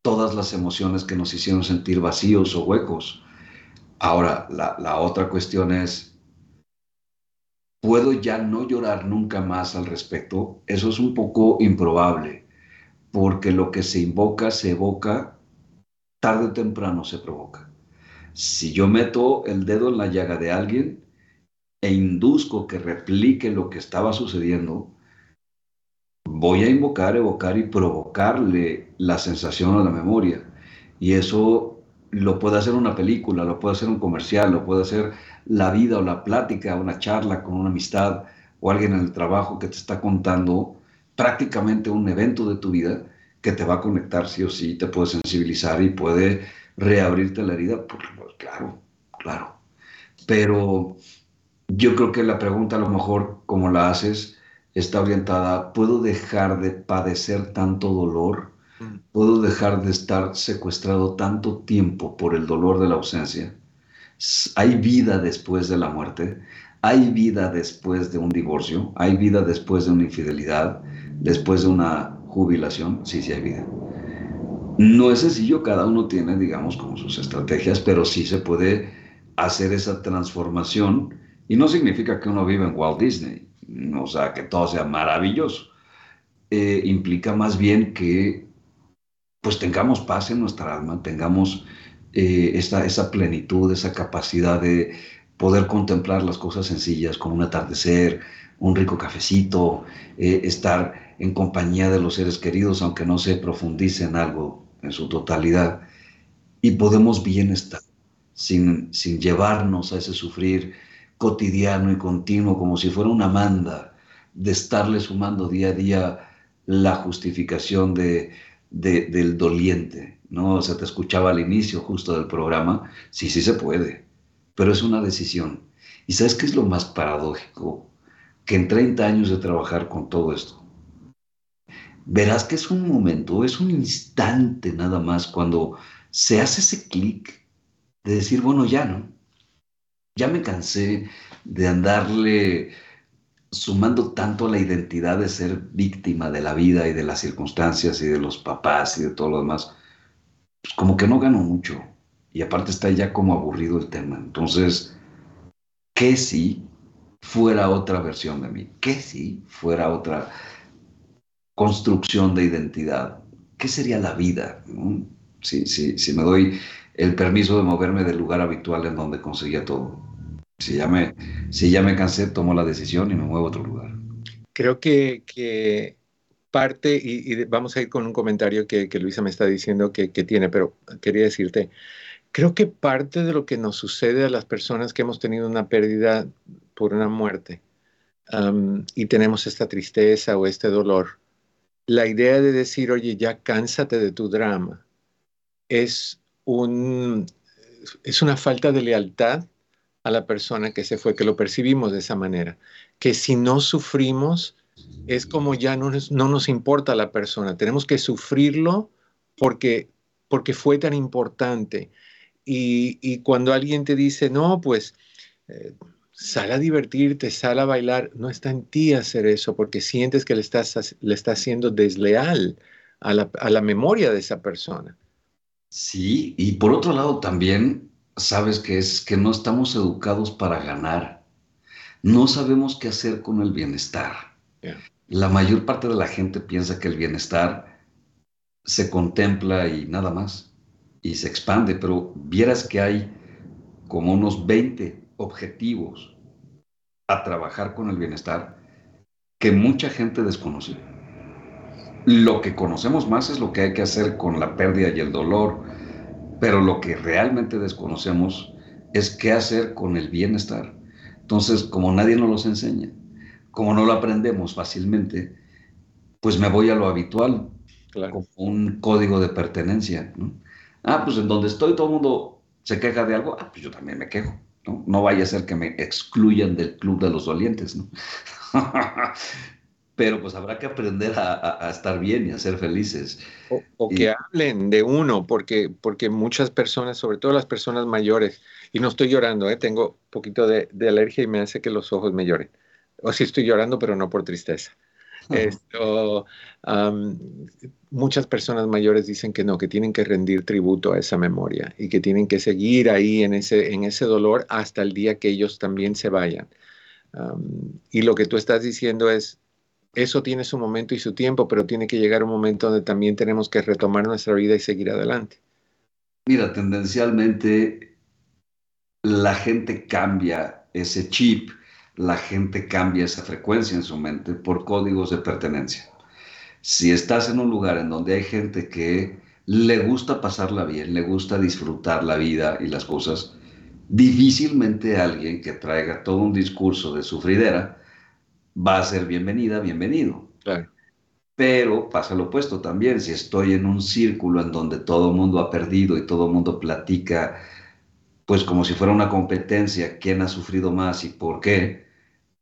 todas las emociones que nos hicieron sentir vacíos o huecos. Ahora, la, la otra cuestión es, ¿puedo ya no llorar nunca más al respecto? Eso es un poco improbable, porque lo que se invoca, se evoca, tarde o temprano se provoca. Si yo meto el dedo en la llaga de alguien e induzco que replique lo que estaba sucediendo, voy a invocar, evocar y provocarle la sensación a la memoria. Y eso lo puede hacer una película, lo puede hacer un comercial, lo puede hacer la vida o la plática, una charla con una amistad o alguien en el trabajo que te está contando prácticamente un evento de tu vida que te va a conectar sí o sí, te puede sensibilizar y puede reabrirte la herida, pues, claro, claro. Pero yo creo que la pregunta a lo mejor, como la haces, está orientada, ¿puedo dejar de padecer tanto dolor? Mm. ¿Puedo dejar de estar secuestrado tanto tiempo por el dolor de la ausencia? ¿Hay vida después de la muerte? ¿Hay vida después de un divorcio? ¿Hay vida después de una infidelidad? ¿Después de una jubilación, sí, sí hay vida. No es sencillo, cada uno tiene, digamos, como sus estrategias, pero sí se puede hacer esa transformación y no significa que uno viva en Walt Disney, o sea, que todo sea maravilloso. Eh, implica más bien que pues tengamos paz en nuestra alma, tengamos eh, esa plenitud, esa capacidad de poder contemplar las cosas sencillas como un atardecer, un rico cafecito, eh, estar en compañía de los seres queridos, aunque no se profundice en algo en su totalidad. Y podemos bien estar sin, sin llevarnos a ese sufrir cotidiano y continuo, como si fuera una manda, de estarle sumando día a día la justificación de, del doliente. ¿no? O sea, te escuchaba al inicio justo del programa, sí, sí se puede, pero es una decisión. ¿Y sabes qué es lo más paradójico? Que en 30 años de trabajar con todo esto, verás que es un momento, es un instante nada más cuando se hace ese clic de decir, bueno, ya no, ya me cansé de andarle sumando tanto a la identidad de ser víctima de la vida y de las circunstancias y de los papás y de todo lo demás, pues como que no gano mucho. Y aparte está ya como aburrido el tema. Entonces, ¿qué si fuera otra versión de mí? ¿Qué si fuera otra construcción de identidad? ¿Qué sería la vida? Si, si me doy el permiso de moverme del lugar habitual en donde conseguía todo. Si ya me, si ya me cansé, tomo la decisión y me muevo a otro lugar. Creo que, parte, y, vamos a ir con un comentario que, Luisa me está diciendo que, tiene, pero quería decirte, creo que parte de lo que nos sucede a las personas que hemos tenido una pérdida por una muerte y tenemos esta tristeza o este dolor, la idea de decir, oye, ya cánsate de tu drama, es un, es una falta de lealtad a la persona que se fue, que lo percibimos de esa manera, que si no sufrimos es como ya no nos, no nos importa la persona, tenemos que sufrirlo porque, porque fue tan importante. Y, cuando alguien te dice, no, pues eh, sal a divertirte, sal a bailar, no está en ti hacer eso porque sientes que le estás, le estás siendo desleal a la, a la memoria de esa persona. Sí, y por otro lado también sabes que es que no estamos educados para ganar. No sabemos qué hacer con el bienestar. La mayor parte de la gente piensa que el bienestar se contempla y nada más, y se expande, pero vieras que hay como unos 20 objetivos a trabajar con el bienestar que mucha gente desconoce. Lo que conocemos más es lo que hay que hacer con la pérdida y el dolor, pero lo que realmente desconocemos es qué hacer con el bienestar. Entonces, como nadie nos los enseña, como no lo aprendemos fácilmente, pues me voy a lo habitual, como un código de pertenencia. Ah, pues en donde estoy todo el mundo se queja de algo, ah, pues yo también me quejo. ¿No? no vaya a ser que me excluyan del club de los dolientes. ¿no? pero pues habrá que aprender a, estar bien y a ser felices. O, que hablen de uno, porque, porque muchas personas, sobre todo las personas mayores, y no estoy llorando, ¿eh? tengo un poquito de, alergia y me hace que los ojos me lloren. O sí estoy llorando, pero no por tristeza. Esto, muchas personas mayores dicen que no, que tienen que rendir tributo a esa memoria y que tienen que seguir ahí en ese, en ese dolor hasta el día que ellos también se vayan. y lo que tú estás diciendo es, eso tiene su momento y su tiempo, pero tiene que llegar un momento donde también tenemos que retomar nuestra vida y seguir adelante. Mira, tendencialmente la gente cambia ese chip, la gente cambia esa frecuencia en su mente por códigos de pertenencia. Si estás en un lugar en donde hay gente que le gusta pasarla bien, le gusta disfrutar la vida y las cosas, difícilmente alguien que traiga todo un discurso de sufridera va a ser bienvenida, bienvenido. Pero pasa lo opuesto también, si estoy en un círculo en donde todo el mundo ha perdido y todo el mundo platica, pues como si fuera una competencia, quién ha sufrido más y por qué,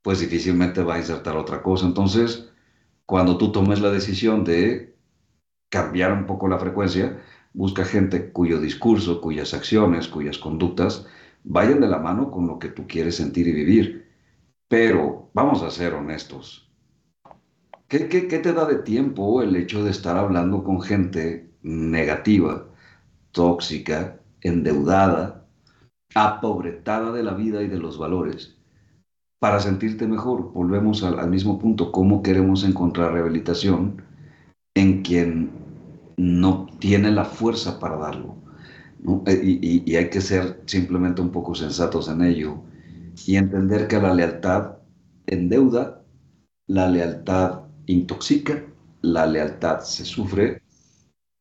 pues difícilmente va a insertar otra cosa. Entonces, cuando tú tomes la decisión de cambiar un poco la frecuencia, busca gente cuyo discurso, cuyas acciones, cuyas conductas vayan de la mano con lo que tú quieres sentir y vivir. Pero vamos a ser honestos. ¿Qué, qué, qué te da de tiempo el hecho de estar hablando con gente negativa, tóxica, endeudada, apobretada de la vida y de los valores? Para sentirte mejor, volvemos al, mismo punto, ¿cómo queremos encontrar rehabilitación en quien no tiene la fuerza para darlo? Eh, y hay que ser simplemente un poco sensatos en ello y entender que la lealtad endeuda, la lealtad intoxica, la lealtad se sufre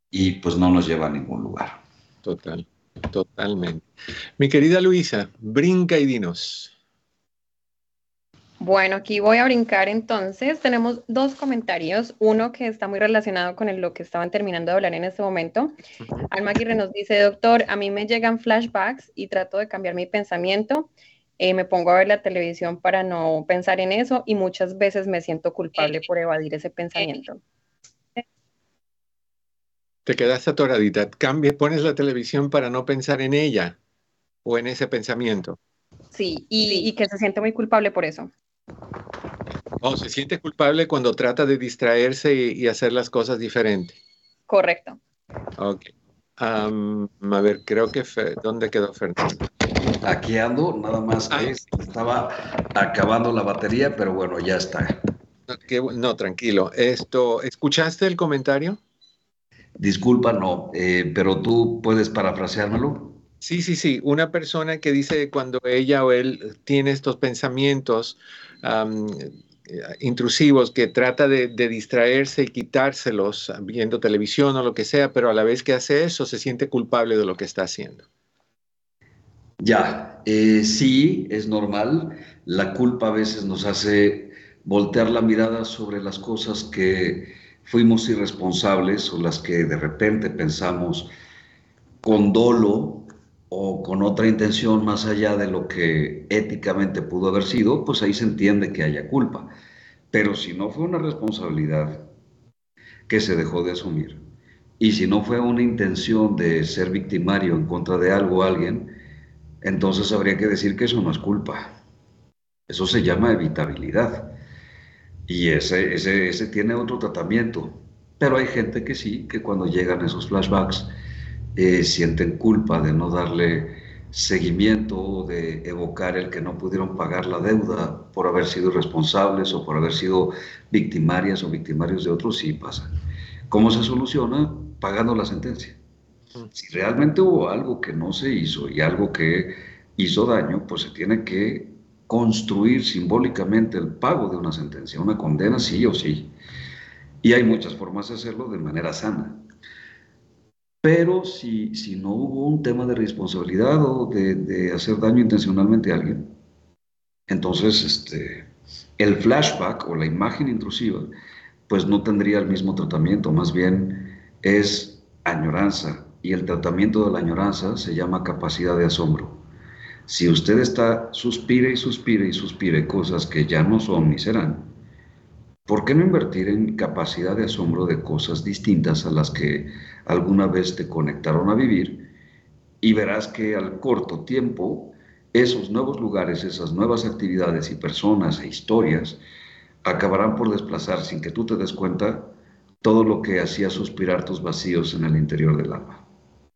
y pues no nos lleva a ningún lugar. Total, totalmente. Mi querida Luisa, brinca y dinos. Bueno, aquí voy a brincar entonces. Tenemos dos comentarios. Uno que está muy relacionado con lo que estaban terminando de hablar en este momento. Alma Aguirre nos dice, doctor, a mí me llegan flashbacks y trato de cambiar mi pensamiento. Eh, me pongo a ver la televisión para no pensar en eso y muchas veces me siento culpable por evadir ese pensamiento. Te quedas atoradita. Cambia, pones la televisión para no pensar en ella o en ese pensamiento. Sí, y, y que se siente muy culpable por eso. Oh, se siente culpable cuando trata de distraerse y, y hacer las cosas diferente. Correcto. Ok. Um, a ver, creo que, Fe, ¿dónde quedó Fernando? Aquí ando, nada más que ah. estaba acabando la batería, pero bueno, ya está. No, que, no tranquilo. Esto, ¿escuchaste el comentario? Disculpa, no, eh, pero tú puedes parafraseármelo. Sí, sí, sí. Una persona que dice cuando ella o él tiene estos pensamientos um, intrusivos que trata de, de, distraerse y quitárselos viendo televisión o lo que sea, pero a la vez que hace eso se siente culpable de lo que está haciendo. Ya, eh, sí, es normal. La culpa a veces nos hace voltear la mirada sobre las cosas que fuimos irresponsables o las que de repente pensamos con dolo o con otra intención más allá de lo que éticamente pudo haber sido, pues ahí se entiende que haya culpa. Pero si no fue una responsabilidad que se dejó de asumir y si no fue una intención de ser victimario en contra de algo o alguien, entonces habría que decir que eso no es culpa. Eso se llama evitabilidad. Y ese, ese, ese tiene otro tratamiento. Pero hay gente que sí, que cuando llegan esos flashbacks eh, sienten culpa de no darle seguimiento o de evocar el que no pudieron pagar la deuda por haber sido responsables o por haber sido victimarias o victimarios de otros, sí pasa. ¿Cómo se soluciona? Pagando la sentencia. Si realmente hubo algo que no se hizo y algo que hizo daño, pues se tiene que construir simbólicamente el pago de una sentencia, una condena sí o sí. Y hay muchas formas de hacerlo de manera sana. Pero si, si no hubo un tema de responsabilidad o de, hacer daño intencionalmente a alguien, entonces este, el flashback o la imagen intrusiva, pues no tendría el mismo tratamiento, más bien es añoranza, y el tratamiento de la añoranza se llama capacidad de asombro. Si usted está, suspire y suspire y suspire cosas que ya no son ni serán, ¿por qué no invertir en capacidad de asombro de cosas distintas a las que alguna vez te conectaron a vivir? Y verás que al corto tiempo, esos nuevos lugares, esas nuevas actividades y personas e historias acabarán por desplazar sin que tú te des cuenta todo lo que hacía suspirar tus vacíos en el interior del alma.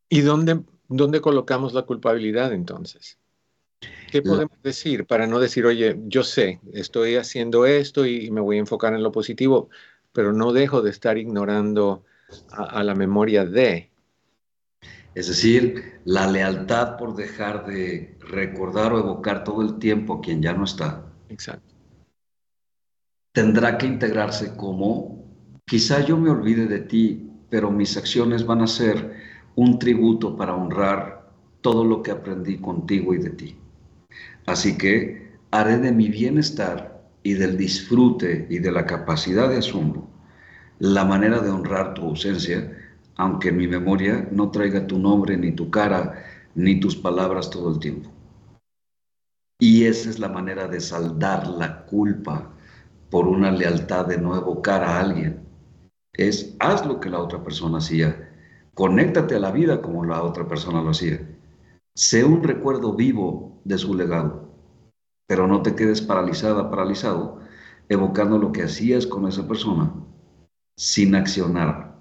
¿Y dónde, dónde colocamos la culpabilidad entonces? ¿Qué podemos decir para no decir, oye, yo sé, estoy haciendo esto y, me voy a enfocar en lo positivo, pero no dejo de estar ignorando a, a la memoria de? Es decir, la lealtad por dejar de recordar o evocar todo el tiempo a quien ya no está. Exacto. Tendrá que integrarse como, quizá yo me olvide de ti, pero mis acciones van a ser un tributo para honrar todo lo que aprendí contigo y de ti. Así que haré de mi bienestar y del disfrute y de la capacidad de asombro la manera de honrar tu ausencia, aunque mi memoria no traiga tu nombre, ni tu cara, ni tus palabras todo el tiempo. Y esa es la manera de saldar la culpa por una lealtad de no evocar a alguien. Es haz lo que la otra persona hacía Conéctate a la vida como la otra persona lo hacía. Sé un recuerdo vivo de su legado, pero no te quedes paralizada, paralizado evocando lo que hacías con esa persona sin accionar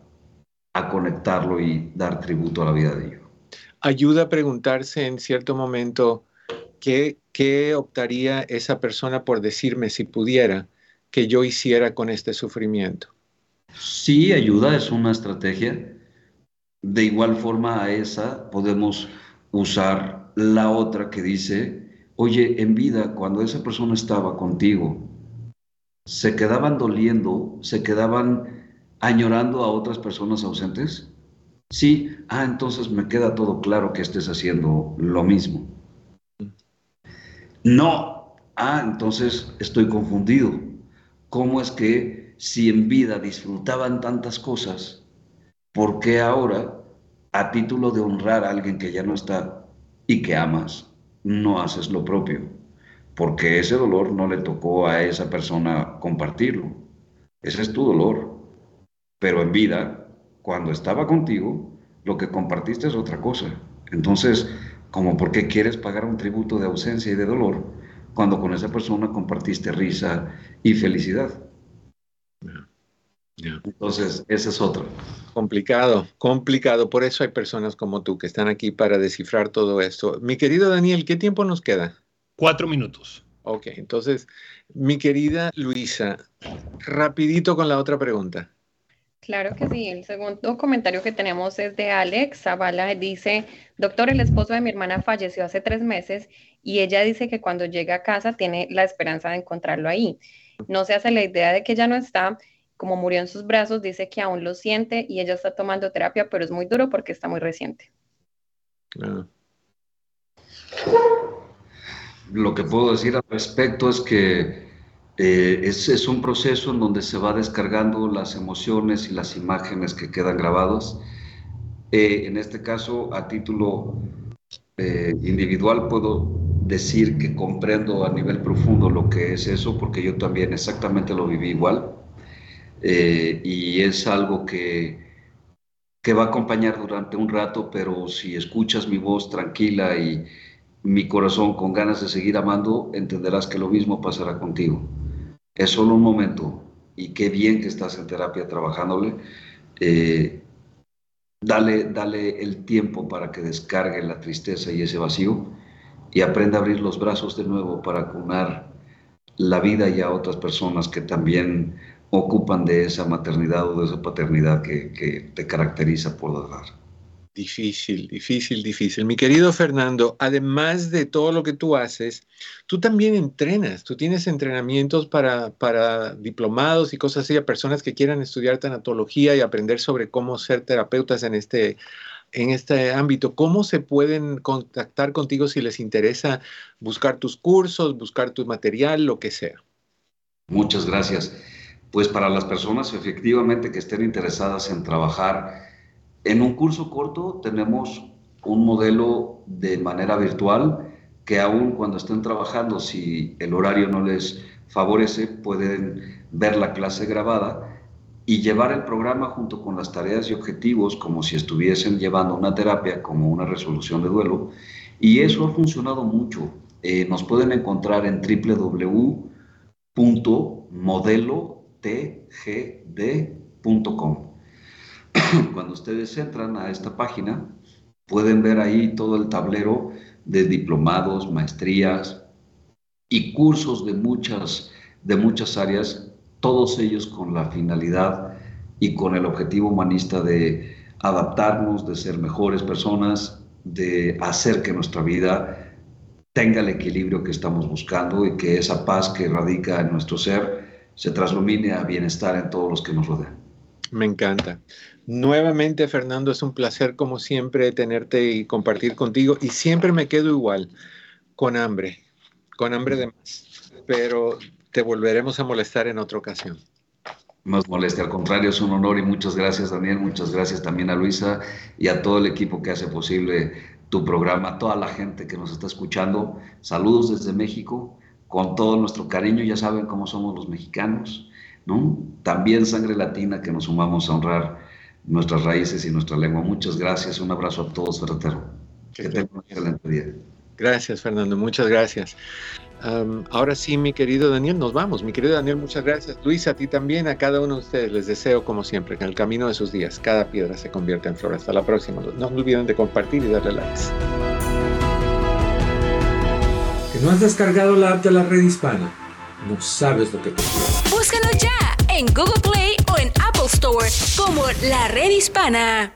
a conectarlo y dar tributo a la vida de ellos. Ayuda a preguntarse en cierto momento qué, qué optaría esa persona por decirme si pudiera que yo hiciera con este sufrimiento. Sí, ayuda, es una estrategia. De igual forma a esa podemos usar la otra que dice, oye, en vida, cuando esa persona estaba contigo, se quedaban doliendo, se quedaban añorando a otras personas ausentes. Sí, ah, entonces me queda todo claro que estés haciendo lo mismo. No, ah, entonces estoy confundido. ¿Cómo es que si en vida disfrutaban tantas cosas, ¿por qué ahora, a título de honrar a alguien que ya no está y que amas, no haces lo propio? Porque ese dolor no le tocó a esa persona compartirlo. Ese es tu dolor. Pero en vida, cuando estaba contigo, lo que compartiste es otra cosa. Entonces, como por qué quieres pagar un tributo de ausencia y de dolor cuando con esa persona compartiste risa y felicidad. Entonces, ese es otro. Complicado, complicado. Por eso hay personas como tú que están aquí para descifrar todo esto. Mi querido Daniel, ¿qué tiempo nos queda? Cuatro minutos. Ok, entonces, mi querida Luisa, rapidito con la otra pregunta. Claro que sí. El segundo comentario que tenemos es de Alex Zavala. Dice, doctor, el esposo de mi hermana falleció hace tres meses y ella dice que cuando llega a casa tiene la esperanza de encontrarlo ahí. No se hace la idea de que ya no está. Como murió en sus brazos, dice que aún lo siente y ella está tomando terapia, pero es muy duro porque está muy reciente. Lo que puedo decir al respecto es que eh, es, un proceso en donde se va descargando las emociones y las imágenes que quedan grabadas. Eh, en este caso, a título eh, individual, puedo decir que comprendo a nivel profundo lo que es eso, porque yo también exactamente lo viví igual. Y es algo que, que va a acompañar durante un rato, pero si escuchas mi voz tranquila y mi corazón con ganas de seguir amando, entenderás que lo mismo pasará contigo es solo un momento y qué bien que estás en terapia trabajándole. Eh, dale, dale el tiempo para que descargue la tristeza y ese vacío y aprenda a abrir los brazos de nuevo para cunar la vida y a otras personas que también ocupan de esa maternidad o de esa paternidad que, que te caracteriza por dar. Difícil, difícil, difícil. Mi querido Fernando, además de todo lo que tú haces, tú también entrenas, tú tienes entrenamientos para, para diplomados y cosas así a personas que quieran estudiar tanatología y aprender sobre cómo ser terapeutas en este, en este ámbito. ¿Cómo se pueden contactar contigo si les interesa buscar tus cursos, buscar tu material, lo que sea? Muchas gracias. Pues para las personas efectivamente que estén interesadas en trabajar en un curso corto tenemos un modelo de manera virtual que aún cuando estén trabajando, si el horario no les favorece, pueden ver la clase grabada y llevar el programa junto con las tareas y objetivos como si estuviesen llevando una terapia, como una resolución de duelo. Y eso ha funcionado mucho. Eh, nos pueden encontrar en www.modelotgd.com. Cuando ustedes entran a esta página, pueden ver ahí todo el tablero de diplomados, maestrías y cursos de muchas, de muchas áreas, todos ellos con la finalidad y con el objetivo humanista de adaptarnos, de ser mejores personas, de hacer que nuestra vida tenga el equilibrio que estamos buscando y que esa paz que radica en nuestro ser se traslumine a bienestar en todos los que nos rodean. Me encanta. Nuevamente, Fernando, es un placer como siempre tenerte y compartir contigo. Y siempre me quedo igual, con hambre, con hambre de más. Pero te volveremos a molestar en otra ocasión. Más moleste, al contrario, es un honor y muchas gracias, Daniel. Muchas gracias también a Luisa y a todo el equipo que hace posible tu programa, a toda la gente que nos está escuchando. Saludos desde México, con todo nuestro cariño. Ya saben cómo somos los mexicanos, ¿no? También sangre latina que nos sumamos a honrar nuestras raíces y nuestra lengua. Muchas gracias, un abrazo a todos, Ferretero. Que tengan un excelente día. Gracias, Fernando, muchas gracias. ahora sí, mi querido Daniel, nos vamos. Mi querido Daniel, muchas gracias. Luis, a ti también, a cada uno de ustedes les deseo, como siempre, que en el camino de sus días cada piedra se convierta en flor. Hasta la próxima. No olviden de compartir y darle likes. ¿Que no has descargado la app de la red hispana? No sabes lo que te Búscalo ya en Google Play o en Apple Store como La Red Hispana.